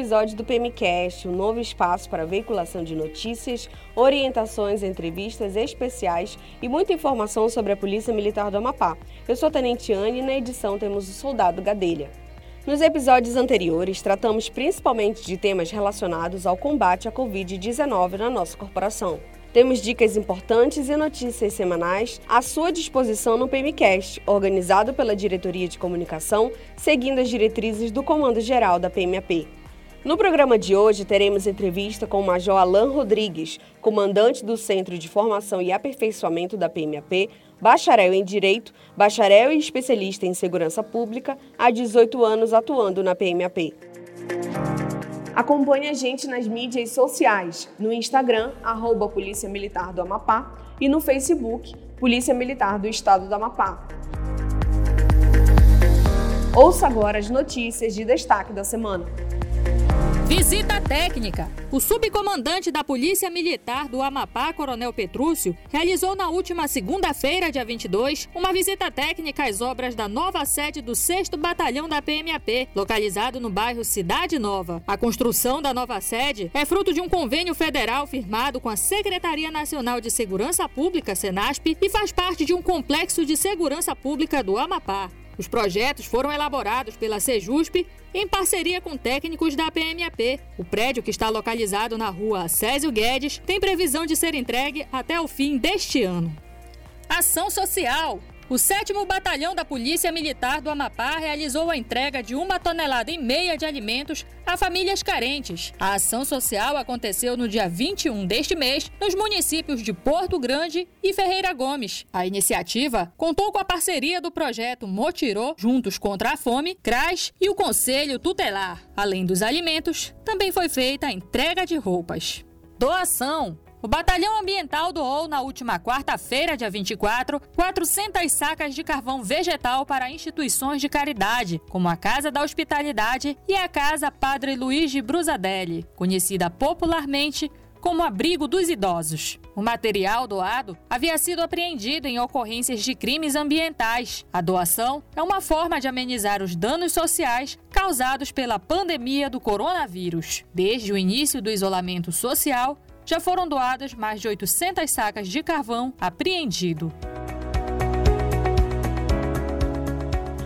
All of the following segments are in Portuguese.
episódio do PMcast, um novo espaço para veiculação de notícias, orientações, entrevistas especiais e muita informação sobre a Polícia Militar do Amapá. Eu sou a Tenente Anne e na edição temos o Soldado Gadelha. Nos episódios anteriores, tratamos principalmente de temas relacionados ao combate à Covid-19 na nossa corporação. Temos dicas importantes e notícias semanais à sua disposição no PMcast, organizado pela Diretoria de Comunicação, seguindo as diretrizes do Comando Geral da PMAP. No programa de hoje, teremos entrevista com o Major Alain Rodrigues, comandante do Centro de Formação e Aperfeiçoamento da PMAP, bacharel em Direito, bacharel e especialista em Segurança Pública, há 18 anos atuando na PMAP. Acompanhe a gente nas mídias sociais, no Instagram, arroba Polícia Militar do Amapá e no Facebook, Polícia Militar do Estado do Amapá. Ouça agora as notícias de destaque da semana. Visita técnica. O subcomandante da Polícia Militar do Amapá, Coronel Petrúcio, realizou na última segunda-feira, dia 22, uma visita técnica às obras da nova sede do 6 Batalhão da PMAP, localizado no bairro Cidade Nova. A construção da nova sede é fruto de um convênio federal firmado com a Secretaria Nacional de Segurança Pública, SENASP, e faz parte de um complexo de segurança pública do Amapá. Os projetos foram elaborados pela Sejusp em parceria com técnicos da PMAP. O prédio, que está localizado na rua Césio Guedes, tem previsão de ser entregue até o fim deste ano. Ação Social o 7 Batalhão da Polícia Militar do Amapá realizou a entrega de uma tonelada e meia de alimentos a famílias carentes. A ação social aconteceu no dia 21 deste mês, nos municípios de Porto Grande e Ferreira Gomes. A iniciativa contou com a parceria do projeto Motirô, Juntos contra a Fome, CRAS e o Conselho Tutelar. Além dos alimentos, também foi feita a entrega de roupas. Doação o Batalhão Ambiental doou na última quarta-feira, dia 24, 400 sacas de carvão vegetal para instituições de caridade, como a Casa da Hospitalidade e a Casa Padre Luiz de Brusadelli, conhecida popularmente como Abrigo dos Idosos. O material doado havia sido apreendido em ocorrências de crimes ambientais. A doação é uma forma de amenizar os danos sociais causados pela pandemia do coronavírus. Desde o início do isolamento social, já foram doadas mais de 800 sacas de carvão apreendido.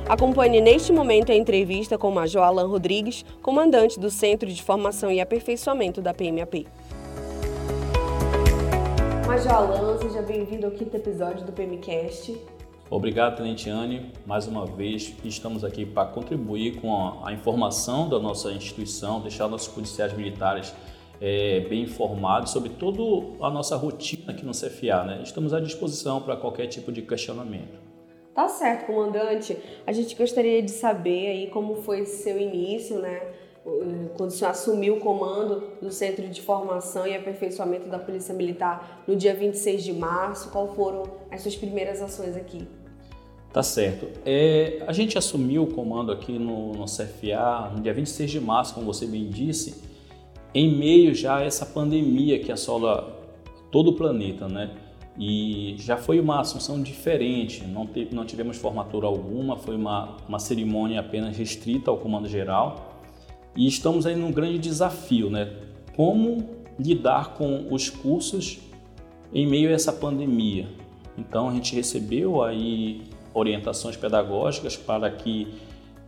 Acompanhe neste momento a entrevista com o Major Alan Rodrigues, comandante do Centro de Formação e Aperfeiçoamento da PMAP. Major Alan, seja bem-vindo ao quinto episódio do PMCast. Obrigado, Tenente Anne. Mais uma vez, estamos aqui para contribuir com a, a informação da nossa instituição, deixar nossos policiais militares é, bem informados sobre toda a nossa rotina aqui no CFA. Né? Estamos à disposição para qualquer tipo de questionamento. Tá certo, comandante. A gente gostaria de saber aí como foi seu início, né? Quando o senhor assumiu o comando do Centro de Formação e Aperfeiçoamento da Polícia Militar no dia 26 de março, qual foram as suas primeiras ações aqui? Tá certo. É, a gente assumiu o comando aqui no, no CFA no dia 26 de março, como você bem disse, em meio já a essa pandemia que assola todo o planeta, né? E já foi uma assunção diferente, não, teve, não tivemos formatura alguma, foi uma, uma cerimônia apenas restrita ao comando geral. E estamos aí num grande desafio, né? Como lidar com os cursos em meio a essa pandemia. Então a gente recebeu aí orientações pedagógicas para que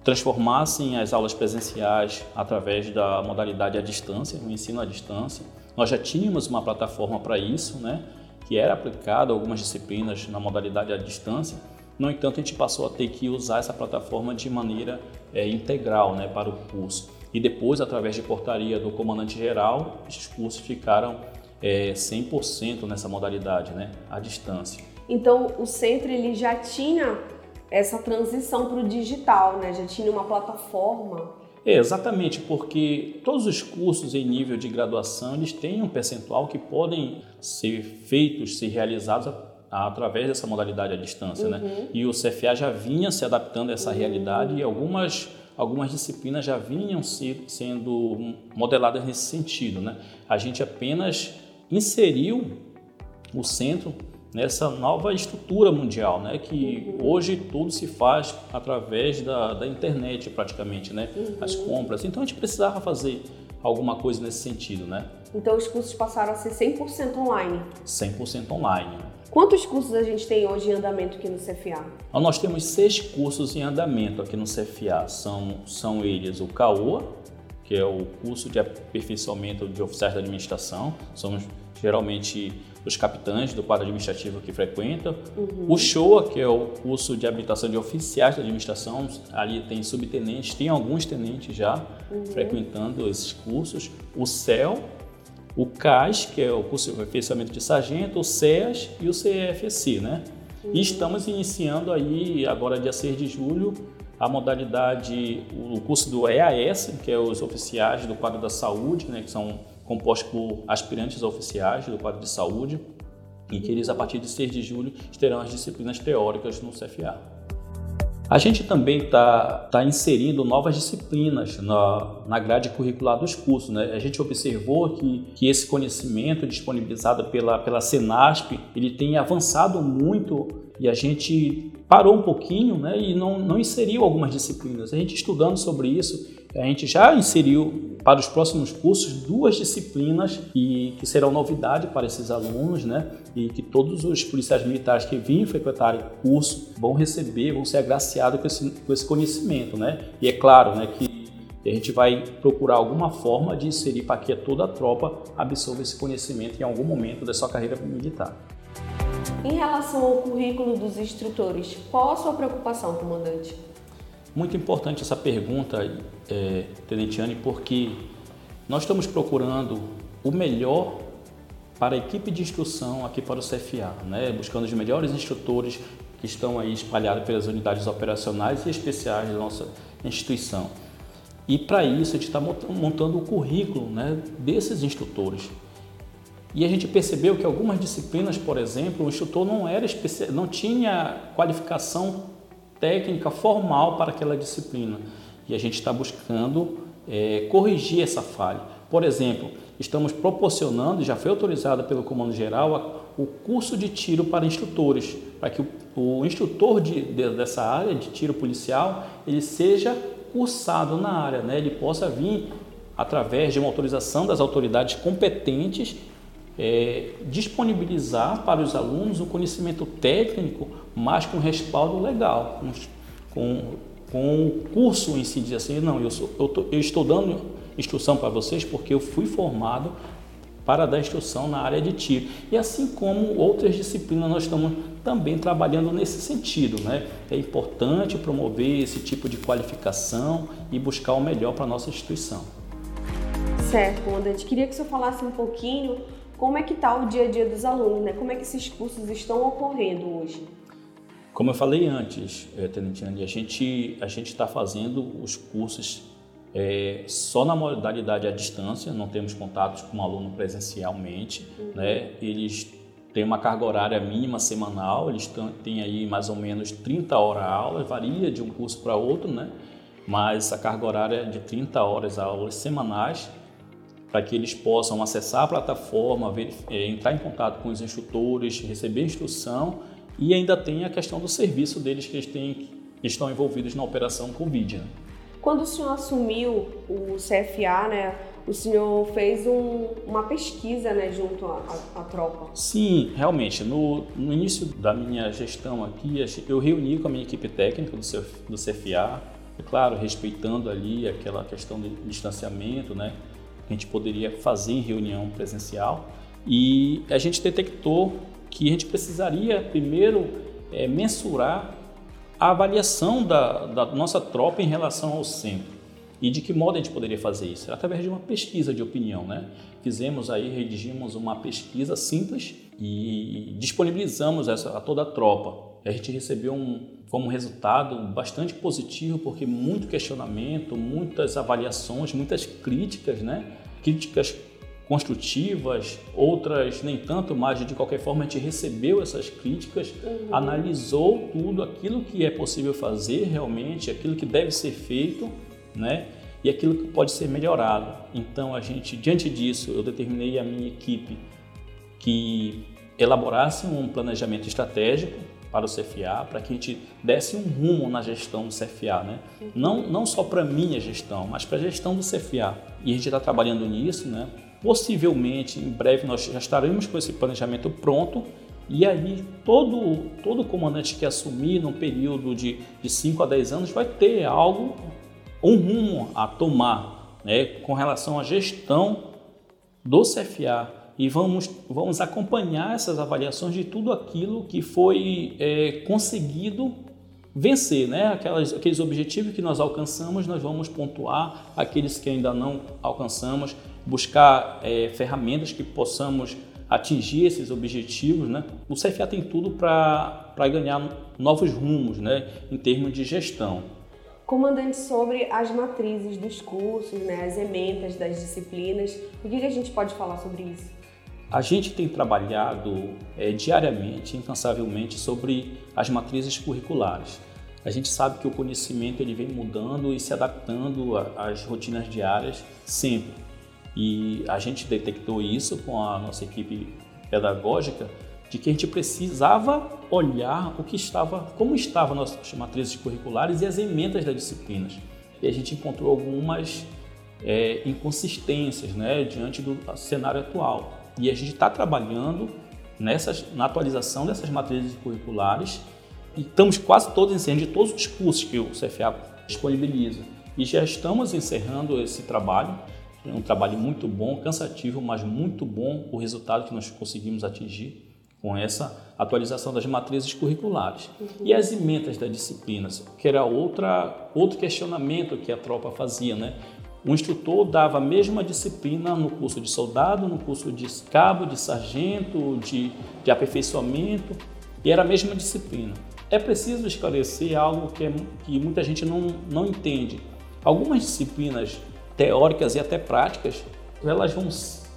transformassem as aulas presenciais através da modalidade à distância, o ensino à distância. Nós já tínhamos uma plataforma para isso, né, que era aplicada algumas disciplinas na modalidade à distância. No entanto, a gente passou a ter que usar essa plataforma de maneira é, integral né, para o curso. E depois, através de portaria do comandante geral, esses cursos ficaram é, 100% nessa modalidade, né, à distância. Então, o centro ele já tinha essa transição para o digital, né? Já tinha uma plataforma. É, exatamente, porque todos os cursos em nível de graduação eles têm um percentual que podem ser feitos, ser realizados através dessa modalidade à distância, né? uhum. né? E o CFA já vinha se adaptando a essa uhum. realidade e algumas algumas disciplinas já vinham se, sendo modeladas nesse sentido, né? A gente apenas inseriu o centro nessa nova estrutura mundial, né? Que uhum. hoje tudo se faz através da, da internet, praticamente, né? Uhum. As compras. Então a gente precisava fazer alguma coisa nesse sentido, né? Então os cursos passaram a ser 100% online? 100% online. Quantos cursos a gente tem hoje em andamento aqui no CFA? Nós temos seis cursos em andamento aqui no CFA. São, são eles o CAOA, que é o curso de aperfeiçoamento de oficiais da administração. Somos geralmente os capitães do quadro administrativo que frequentam. Uhum. O SHOA, que é o curso de habilitação de oficiais da administração, ali tem subtenentes, tem alguns tenentes já uhum. frequentando esses cursos. O CEL, o CAS, que é o curso de aperfeiçoamento de sargento, o CEAS e o CFC, né? Uhum. E estamos iniciando aí, agora dia 6 de julho, a modalidade, o curso do EAS, que é os oficiais do quadro da saúde, né, que são compostos por aspirantes oficiais do quadro de saúde, e que eles, a partir de 6 de julho, terão as disciplinas teóricas no CFA. A gente também está tá inserindo novas disciplinas na, na grade curricular dos cursos. Né? A gente observou que, que esse conhecimento disponibilizado pela, pela Senasp ele tem avançado muito e a gente parou um pouquinho né, e não, não inseriu algumas disciplinas. A gente estudando sobre isso, a gente já inseriu para os próximos cursos duas disciplinas e que serão novidade para esses alunos, né? E que todos os policiais militares que virem frequentar o curso vão receber, vão ser agraciados com esse, com esse conhecimento, né? E é claro, né, que a gente vai procurar alguma forma de inserir para que toda a tropa absorva esse conhecimento em algum momento da sua carreira militar. Em relação ao currículo dos instrutores, qual a sua preocupação, comandante? Muito importante essa pergunta, é, Tenente Anne, porque nós estamos procurando o melhor para a equipe de instrução aqui para o CFA, né? buscando os melhores instrutores que estão aí espalhados pelas unidades operacionais e especiais da nossa instituição. E para isso a gente está montando o currículo né, desses instrutores. E a gente percebeu que algumas disciplinas, por exemplo, o instrutor não era não tinha qualificação técnica formal para aquela disciplina. E a gente está buscando é, corrigir essa falha. Por exemplo, estamos proporcionando, já foi autorizado pelo Comando Geral, o curso de tiro para instrutores, para que o, o instrutor de, de, dessa área de tiro policial ele seja cursado na área, né? ele possa vir através de uma autorização das autoridades competentes é, disponibilizar para os alunos um conhecimento técnico, mas com respaldo legal, com, com o curso em si, dizer assim, não, eu, sou, eu, tô, eu estou dando instrução para vocês porque eu fui formado para dar instrução na área de tiro. E assim como outras disciplinas, nós estamos também trabalhando nesse sentido. Né? É importante promover esse tipo de qualificação e buscar o melhor para a nossa instituição. Certo, comandante. Queria que o senhor falasse um pouquinho como é que está o dia a dia dos alunos, né? Como é que esses cursos estão ocorrendo hoje? Como eu falei antes, eh, Tenentiane, a gente a gente está fazendo os cursos é, só na modalidade à distância, não temos contatos com o aluno presencialmente, uhum. né? Eles têm uma carga horária mínima semanal, eles têm aí mais ou menos 30 horas aula, varia de um curso para outro, né? Mas a carga horária é de 30 horas aulas semanais para que eles possam acessar a plataforma, ver, é, entrar em contato com os instrutores, receber instrução e ainda tem a questão do serviço deles que eles têm, que estão envolvidos na operação Covid. Né? Quando o senhor assumiu o CFA, né, o senhor fez um, uma pesquisa né, junto à, tropa. Sim, realmente. No, no, início da minha gestão aqui, eu reuni com a minha equipe técnica do, do CFA, é claro, respeitando ali aquela questão de distanciamento, né? que a gente poderia fazer em reunião presencial e a gente detectou que a gente precisaria primeiro é, mensurar a avaliação da, da, nossa tropa em relação ao centro. E de que modo a gente poderia fazer isso? Através de uma pesquisa de opinião, né? Fizemos aí, redigimos uma pesquisa simples e disponibilizamos essa a toda a tropa. A gente recebeu um, como resultado bastante positivo, porque muito questionamento, muitas avaliações, muitas críticas, né? Críticas construtivas, outras nem tanto, mas de qualquer forma a gente recebeu essas críticas, uhum. analisou tudo aquilo que é possível fazer realmente, aquilo que deve ser feito, né? E aquilo que pode ser melhorado. Então a gente, diante disso, eu determinei a minha equipe que elaborasse um planejamento estratégico para o CFA, para que a gente desse um rumo na gestão do CFA, né? Não, não só para a minha gestão, mas para a gestão do CFA. E a gente está trabalhando nisso, né? Possivelmente, em breve, nós já estaremos com esse planejamento pronto. E aí todo, todo comandante que assumir num período de, de 5 a 10 anos vai ter algo, um rumo a tomar né, com relação à gestão do CFA e vamos, vamos acompanhar essas avaliações de tudo aquilo que foi é, conseguido vencer, né? Aquelas, aqueles objetivos que nós alcançamos, nós vamos pontuar. Aqueles que ainda não alcançamos, buscar é, ferramentas que possamos atingir esses objetivos. Né? O CFA tem tudo para ganhar novos rumos né? em termos de gestão. Comandante, sobre as matrizes dos cursos, né, as ementas das disciplinas, o que, que a gente pode falar sobre isso? A gente tem trabalhado é, diariamente, incansavelmente, sobre as matrizes curriculares. A gente sabe que o conhecimento ele vem mudando e se adaptando às rotinas diárias sempre. E a gente detectou isso com a nossa equipe pedagógica de que a gente precisava olhar o que estava, como estavam nossas matrizes curriculares e as emendas das disciplinas. E a gente encontrou algumas é, inconsistências né, diante do cenário atual. E a gente está trabalhando nessas, na atualização dessas matrizes curriculares e estamos quase todos encerrando de todos os cursos que o CFA disponibiliza. E já estamos encerrando esse trabalho. É um trabalho muito bom, cansativo, mas muito bom o resultado que nós conseguimos atingir com essa atualização das matrizes curriculares. Uhum. E as emendas das disciplinas, que era outra, outro questionamento que a tropa fazia, né? O instrutor dava a mesma disciplina no curso de soldado, no curso de cabo, de sargento, de, de aperfeiçoamento, e era a mesma disciplina. É preciso esclarecer algo que, é, que muita gente não, não entende. Algumas disciplinas teóricas e até práticas, elas vão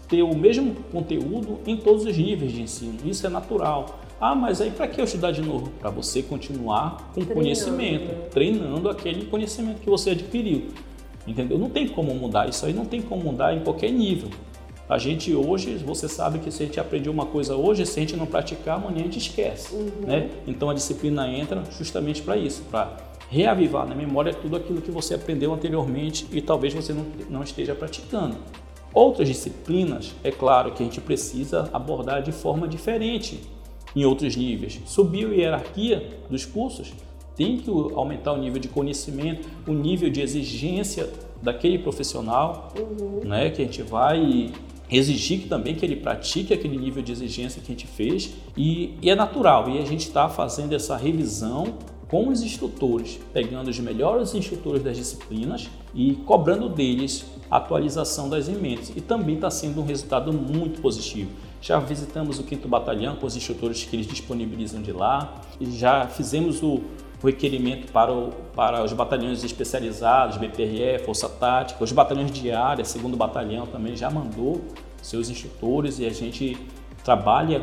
ter o mesmo conteúdo em todos os níveis de ensino. Isso é natural. Ah, mas aí para que eu estudar de novo? Para você continuar com treinando. conhecimento, treinando aquele conhecimento que você adquiriu. Entendeu? Não tem como mudar, isso aí não tem como mudar em qualquer nível. A gente hoje, você sabe que se a gente aprendeu uma coisa hoje, se a gente não praticar, amanhã a gente esquece. Uhum. Né? Então a disciplina entra justamente para isso, para reavivar na memória tudo aquilo que você aprendeu anteriormente e talvez você não, não esteja praticando. Outras disciplinas, é claro que a gente precisa abordar de forma diferente em outros níveis. Subiu a hierarquia dos cursos, tem que aumentar o nível de conhecimento, o nível de exigência daquele profissional, uhum. né, que a gente vai exigir também que ele pratique aquele nível de exigência que a gente fez e, e é natural e a gente está fazendo essa revisão com os instrutores, pegando os melhores instrutores das disciplinas e cobrando deles a atualização das emendas e também está sendo um resultado muito positivo. Já visitamos o 5 Batalhão com os instrutores que eles disponibilizam de lá, já fizemos o o requerimento para, o, para os batalhões especializados, BPRE, Força Tática, os batalhões de área, segundo batalhão também já mandou seus instrutores e a gente trabalha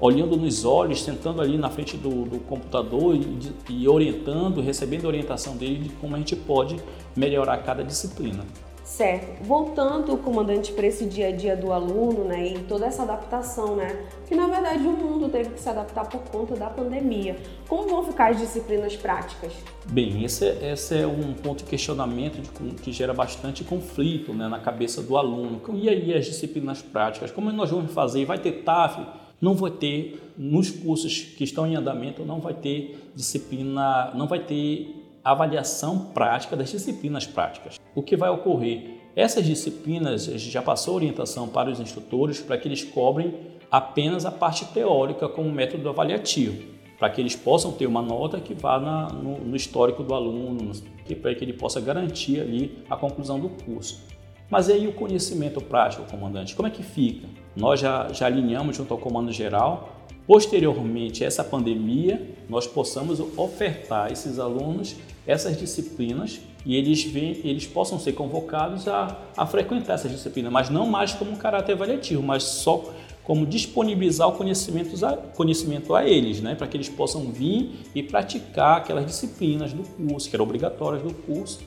olhando nos olhos, sentando ali na frente do, do computador e, e orientando, recebendo orientação dele de como a gente pode melhorar cada disciplina. Certo. Voltando, comandante, para esse dia a dia do aluno, né, e toda essa adaptação, né, que na verdade o mundo teve que se adaptar por conta da pandemia. Como vão ficar as disciplinas práticas? Bem, esse, é, esse é um ponto de questionamento de, que gera bastante conflito né, na cabeça do aluno. E aí as disciplinas práticas? Como nós vamos fazer? Vai ter TAF? Não vai ter, nos cursos que estão em andamento, não vai ter disciplina, não vai ter avaliação prática das disciplinas práticas. O que vai ocorrer? Essas disciplinas já passou orientação para os instrutores para que eles cobrem apenas a parte teórica como método avaliativo, para que eles possam ter uma nota que vá na, no, no, histórico do aluno, para que ele possa garantir ali a conclusão do curso. Mas aí o conhecimento prático, comandante, como é que fica? Nós já, já alinhamos junto ao comando geral. Posteriormente essa pandemia, nós possamos ofertar a esses alunos essas disciplinas e eles, vem, eles possam ser convocados a, a frequentar essas disciplinas, mas não mais como um caráter avaliativo, mas só como disponibilizar o conhecimento a, conhecimento a eles, né, para que eles possam vir e praticar aquelas disciplinas do curso, que eram obrigatórias do curso,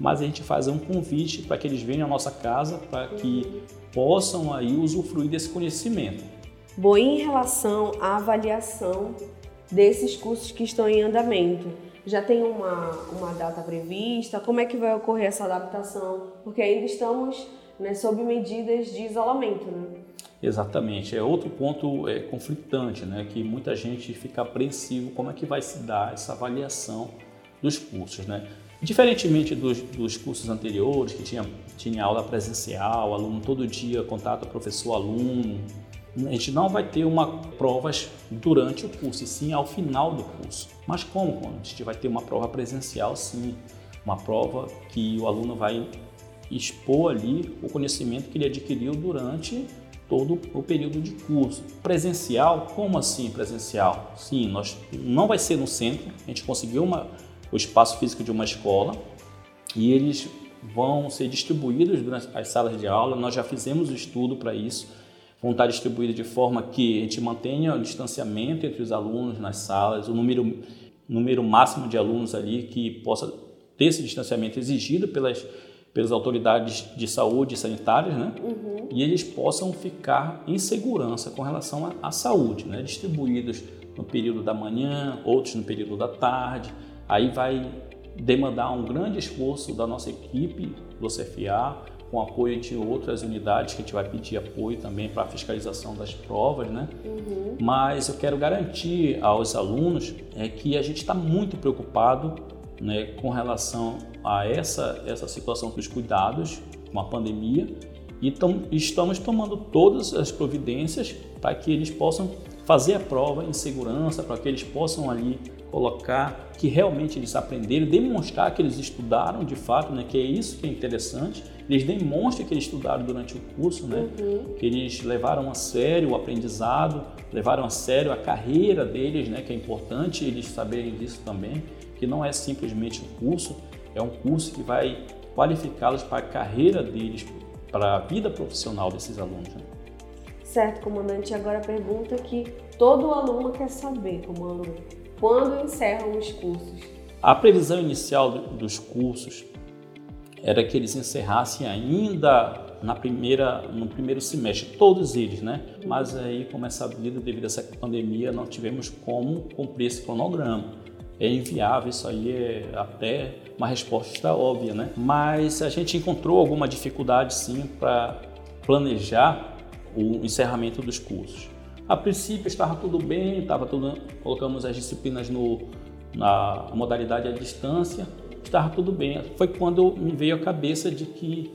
mas a gente faz um convite para que eles venham à nossa casa para que possam aí usufruir desse conhecimento. Bom, em relação à avaliação desses cursos que estão em andamento, já tem uma, uma data prevista? Como é que vai ocorrer essa adaptação? Porque ainda estamos né, sob medidas de isolamento, né? Exatamente. É outro ponto é, conflitante, né? Que muita gente fica apreensivo como é que vai se dar essa avaliação dos cursos, né? Diferentemente dos, dos cursos anteriores, que tinha, tinha aula presencial, aluno todo dia, contato professor-aluno, a gente não vai ter uma provas durante o curso, e sim ao final do curso. Mas como? A gente vai ter uma prova presencial, sim. Uma prova que o aluno vai expor ali o conhecimento que ele adquiriu durante todo o período de curso. Presencial, como assim presencial? Sim, nós não vai ser no centro, a gente conseguiu uma, o espaço físico de uma escola e eles vão ser distribuídos durante as salas de aula. Nós já fizemos o estudo para isso vão estar distribuídas de forma que a gente mantenha o distanciamento entre os alunos nas salas, o número, número máximo de alunos ali que possa ter esse distanciamento exigido pelas, pelas autoridades de saúde sanitárias, né? Uhum. E eles possam ficar em segurança com relação à, à saúde, né? Distribuídos no período da manhã, outros no período da tarde. Aí vai demandar um grande esforço da nossa equipe do CFA, com apoio de outras unidades que a gente vai pedir apoio também para a fiscalização das provas, né? Uhum. Mas eu quero garantir aos alunos é que a gente está muito preocupado né, com relação a essa, essa situação dos cuidados com a pandemia e estamos tomando todas as providências para que eles possam fazer a prova em segurança, para que eles possam ali colocar que realmente eles aprenderam, demonstrar que eles estudaram de fato, né, que é isso que é interessante. Eles demonstram que eles estudaram durante o curso, né, uhum. que eles levaram a sério o aprendizado, levaram a sério a carreira deles, né, que é importante eles saberem disso também, que não é simplesmente um curso, é um curso que vai qualificá-los para a carreira deles, para a vida profissional desses alunos. Né? Certo, comandante. Agora a pergunta que todo aluno quer saber, comandante quando encerram os cursos? A previsão inicial dos cursos era que eles encerrassem ainda na primeira, no primeiro semestre, todos eles, né? Mas aí, como é sabido, devido a essa pandemia, não tivemos como cumprir esse cronograma. É inviável, isso aí é até uma resposta óbvia, né? Mas a gente encontrou alguma dificuldade sim para planejar o encerramento dos cursos. A princípio estava tudo bem, estava tudo, colocamos as disciplinas no, na modalidade à distância, estava tudo bem. Foi quando me veio a cabeça de que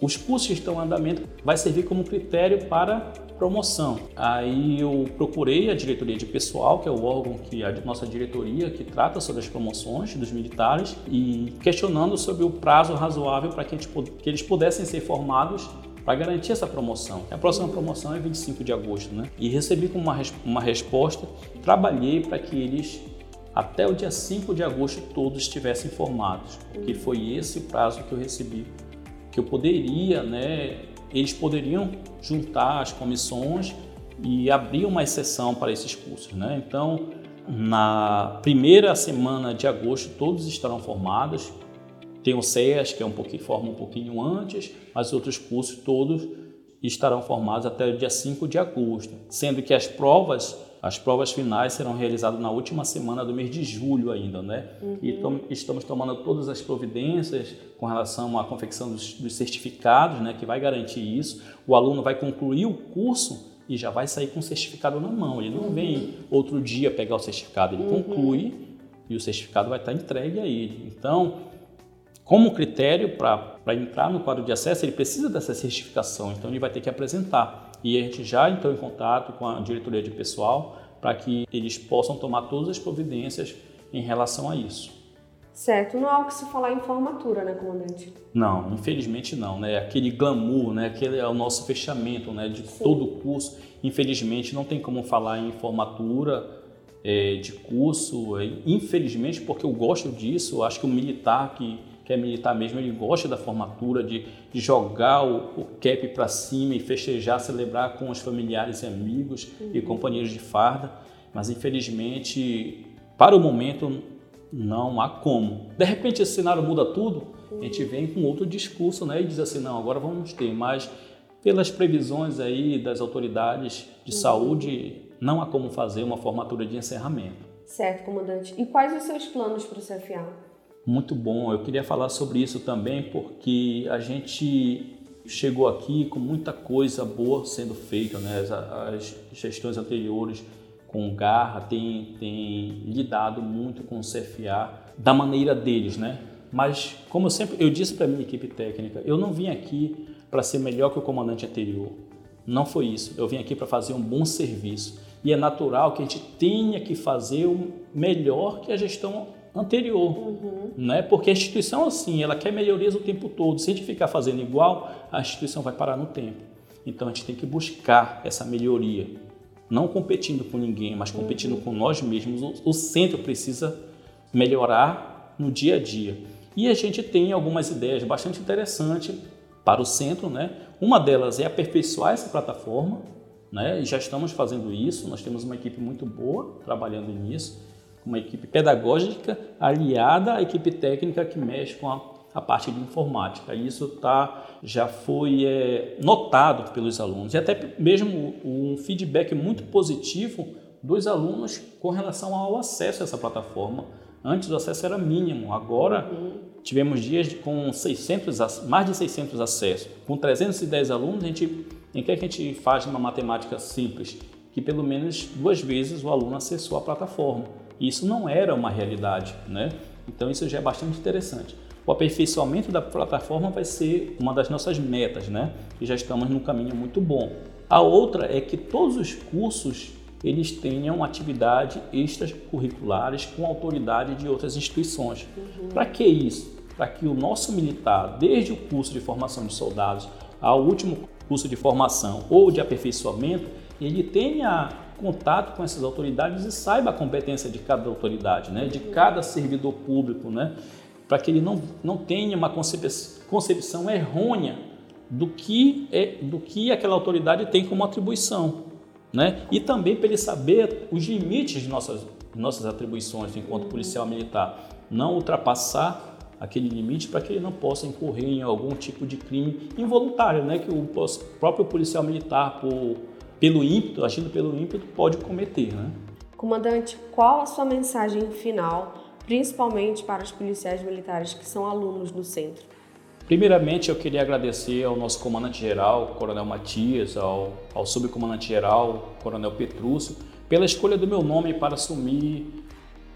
os cursos que estão em andamento vai servir como critério para promoção. Aí eu procurei a diretoria de pessoal, que é o órgão que a nossa diretoria que trata sobre as promoções dos militares e questionando sobre o prazo razoável para que, que eles pudessem ser formados para garantir essa promoção. A próxima promoção é 25 de agosto, né? E recebi como uma, uma resposta, trabalhei para que eles até o dia 5 de agosto todos estivessem formados, porque foi esse prazo que eu recebi, que eu poderia, né, eles poderiam juntar as comissões e abrir uma exceção para esses cursos, né? Então, na primeira semana de agosto todos estarão formados, tem o CEAS, que é um pouquinho, forma um pouquinho antes, mas outros cursos todos estarão formados até o dia 5 de agosto, sendo que as provas, as provas finais serão realizadas na última semana do mês de julho ainda, né? Uhum. E tom, estamos tomando todas as providências com relação à confecção dos, dos certificados, né, que vai garantir isso. O aluno vai concluir o curso e já vai sair com o certificado na mão. Ele não uhum. vem outro dia pegar o certificado, ele uhum. conclui e o certificado vai estar entregue a ele. Então, como critério para entrar no quadro de acesso, ele precisa dessa certificação, então ele vai ter que apresentar. E a gente já entrou em contato com a diretoria de pessoal para que eles possam tomar todas as providências em relação a isso. Certo, não há o que se falar em formatura, né, comandante? Não, infelizmente não, né? Aquele glamour, né? Aquele é o nosso fechamento, né? De Sim. todo o curso. Infelizmente não tem como falar em formatura é, de curso. É, infelizmente, porque eu gosto disso. Acho que o militar que é militar mesmo, ele gosta da formatura, de, de jogar o, o cap para cima e festejar, celebrar com os familiares e amigos uhum. e companheiros de farda, mas infelizmente, para o momento, não há como. De repente esse cenário muda tudo, uhum. a gente vem com outro discurso né, e diz assim, não, agora vamos ter, mas pelas previsões aí das autoridades de uhum. saúde, não há como fazer uma formatura de encerramento. Certo, comandante. E quais os seus planos para o CFA? Muito bom. Eu queria falar sobre isso também porque a gente chegou aqui com muita coisa boa sendo feita, né? As, as gestões anteriores com garra têm, têm lidado muito com o CFA da maneira deles, né? Mas como eu sempre eu disse para minha equipe técnica, eu não vim aqui para ser melhor que o comandante anterior. Não foi isso. Eu vim aqui para fazer um bom serviço. E é natural que a gente tenha que fazer o melhor que a gestão anterior, uhum. né? Porque a instituição assim, ela quer melhorias o tempo todo. Se a gente ficar fazendo igual, a instituição vai parar no tempo. Então a gente tem que buscar essa melhoria, não competindo com ninguém, mas competindo uhum. com nós mesmos. O, o centro precisa melhorar no dia a dia. E a gente tem algumas ideias bastante interessantes para o centro, né? Uma delas é aperfeiçoar essa plataforma, né? E já estamos fazendo isso. Nós temos uma equipe muito boa trabalhando nisso, uma equipe pedagógica aliada à equipe técnica que mexe com a, a parte de informática. Isso tá, já foi é, notado pelos alunos e até mesmo um feedback muito positivo dos alunos com relação ao acesso a essa plataforma. Antes o acesso era mínimo, agora uhum tivemos dias com 600, mais de 600 acessos. Com 310 alunos, a gente, em que a gente faz uma matemática simples? Que pelo menos duas vezes o aluno acessou a plataforma. Isso não era uma realidade, né? Então isso já é bastante interessante. O aperfeiçoamento da plataforma vai ser uma das nossas metas, né? E já estamos num caminho muito bom. A outra é que todos os cursos eles tenham atividades extracurriculares com autoridade de outras instituições. Uhum. Para que isso? Para que o nosso militar, desde o curso de formação de soldados ao último curso de formação ou de aperfeiçoamento, ele tenha contato com essas autoridades e saiba a competência de cada autoridade, né? de cada servidor público, né? para que ele não, não tenha uma concepção errônea do que, é, do que aquela autoridade tem como atribuição né? E também para ele saber os limites de nossas, nossas atribuições enquanto policial militar, não ultrapassar aquele limite para que ele não possa incorrer em algum tipo de crime involuntário, né? Que o próprio policial militar, por, pelo ímpeto, agindo pelo ímpeto, pode cometer, né? Comandante, qual a sua mensagem final, principalmente para os policiais militares que são alunos do centro? Primeiramente, eu queria agradecer ao nosso comandante-geral, Coronel Matias, ao, ao subcomandante-geral, Coronel Petrúcio, pela escolha do meu nome para assumir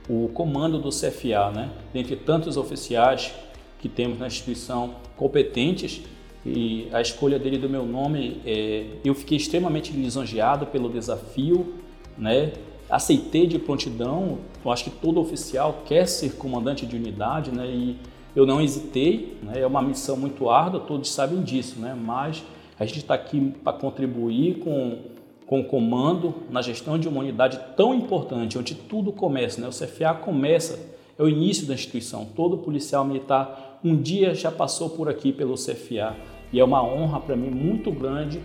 o comando do CFA, né? Dentre tantos oficiais que temos na instituição competentes, e a escolha dele do meu nome, é, eu fiquei extremamente lisonjeado pelo desafio, né? Aceitei de prontidão, eu acho que todo oficial quer ser comandante de unidade, né? E eu não hesitei, né? é uma missão muito árdua, todos sabem disso, né? mas a gente está aqui para contribuir com, com o comando na gestão de uma unidade tão importante, onde tudo começa. Né? O CFA começa, é o início da instituição. Todo policial militar um dia já passou por aqui pelo CFA e é uma honra para mim muito grande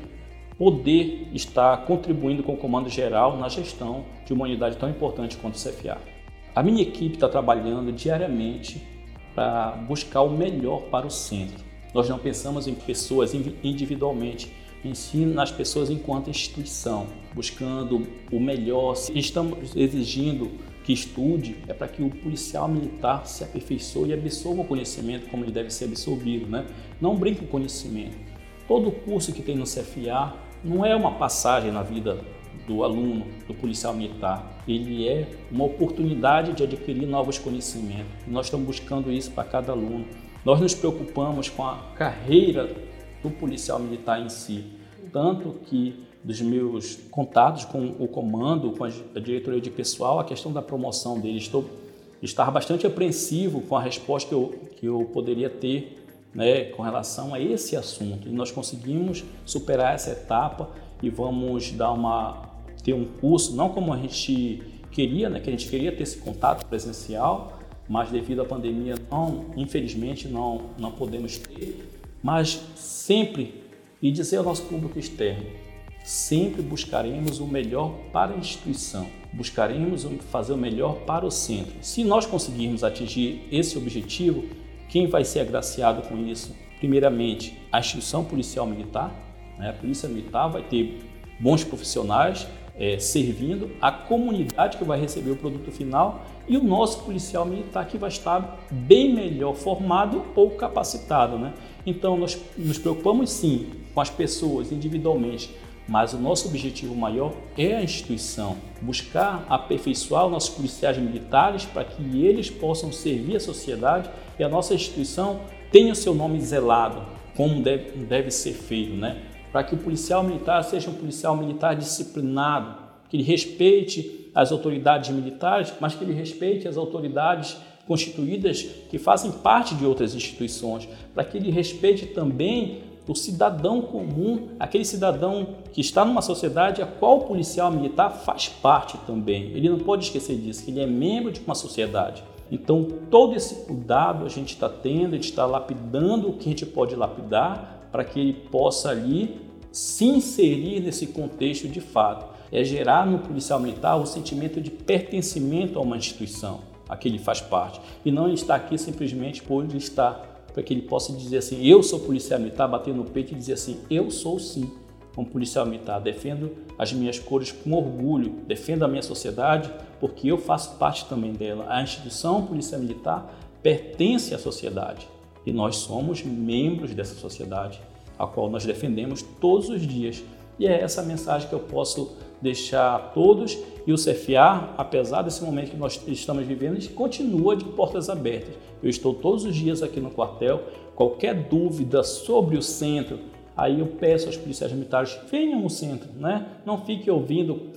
poder estar contribuindo com o comando geral na gestão de uma unidade tão importante quanto o CFA. A minha equipe está trabalhando diariamente para buscar o melhor para o centro. Nós não pensamos em pessoas individualmente, em si nas pessoas enquanto instituição, buscando o melhor. Estamos exigindo que estude, é para que o policial militar se aperfeiçoe e absorva o conhecimento como ele deve ser absorvido. Né? Não brinque com conhecimento. Todo curso que tem no CFA não é uma passagem na vida do aluno, do policial militar. Ele é uma oportunidade de adquirir novos conhecimentos. Nós estamos buscando isso para cada aluno. Nós nos preocupamos com a carreira do policial militar em si, tanto que dos meus contatos com o comando, com a diretoria de pessoal, a questão da promoção dele. Estou estar bastante apreensivo com a resposta que eu, que eu poderia ter né, com relação a esse assunto. E nós conseguimos superar essa etapa e vamos dar uma ter um curso, não como a gente queria, né, que a gente queria ter esse contato presencial, mas devido à pandemia, não, infelizmente, não, não podemos ter. Mas sempre, e dizer ao nosso público externo, sempre buscaremos o melhor para a instituição, buscaremos fazer o melhor para o centro. Se nós conseguirmos atingir esse objetivo, quem vai ser agraciado com isso? Primeiramente, a instituição policial militar, Né? A Polícia Militar vai ter bons profissionais é, servindo, a comunidade que vai receber o produto final e o nosso policial militar que vai estar bem melhor formado ou capacitado. Né? Então, nós nos preocupamos sim com as pessoas individualmente, mas o nosso objetivo maior é a instituição, buscar aperfeiçoar os nossos policiais militares para que eles possam servir a sociedade e a nossa instituição tenha o seu nome zelado, como deve, deve ser feito, né? para que o policial militar seja um policial militar disciplinado, que ele respeite as autoridades militares, mas que ele respeite as autoridades constituídas que fazem parte de outras instituições, para que ele respeite também o cidadão comum, aquele cidadão que está numa sociedade a qual o policial militar faz parte também. Ele não pode esquecer disso, que ele é membro de uma sociedade. Então, todo esse cuidado a gente está tendo, a gente está lapidando o que a gente pode lapidar para que ele possa ali se inserir nesse contexto de fato. É gerar no policial militar o sentimento de pertencimento a uma instituição a que ele faz parte. E não estar aqui simplesmente por ele estar, para que ele possa dizer assim, eu sou policial militar, bater no peito e dizer assim, eu sou sim um policial militar, defendo as minhas cores com orgulho, defendo a minha sociedade porque eu faço parte também dela. A instituição policial militar pertence à sociedade e nós somos membros dessa sociedade, a qual nós defendemos todos os dias. E é essa mensagem que eu posso deixar todos e o CFA, apesar desse momento que nós estamos vivendo, continua de portas abertas. Eu estou todos os dias aqui no quartel. Qualquer dúvida sobre o centro, aí eu peço aos policiais militares venham no centro, né? Não fique ouvindo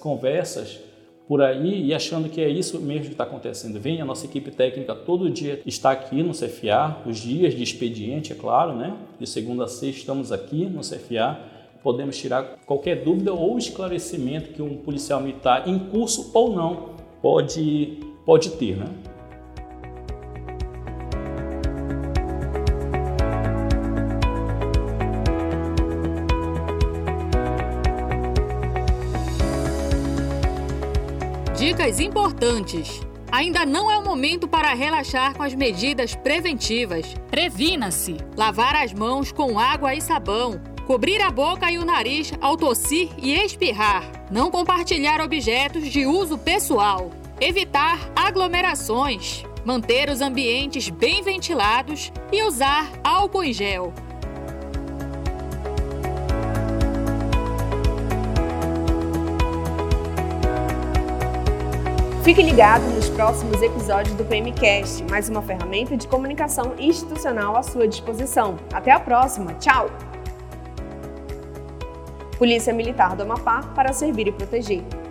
conversas por aí e achando que é isso mesmo que está acontecendo. Vem a nossa equipe técnica todo dia está aqui no CFA, os dias de expediente, é claro, né? De segunda a sexta estamos aqui no CFA. Podemos tirar qualquer dúvida ou esclarecimento que um policial militar, em curso ou não, pode, pode ter, né? Dicas importantes. Ainda não é o momento para relaxar com as medidas preventivas. Previna-se. Lavar as mãos com água e sabão. Cobrir a boca e o nariz ao tossir e espirrar. Não compartilhar objetos de uso pessoal. Evitar aglomerações. Manter os ambientes bem ventilados e usar álcool em gel. Fique ligado nos próximos episódios do PMcast, mais uma ferramenta de comunicação institucional à sua disposição. Até a próxima, tchau! Polícia Militar do Amapá para servir e proteger.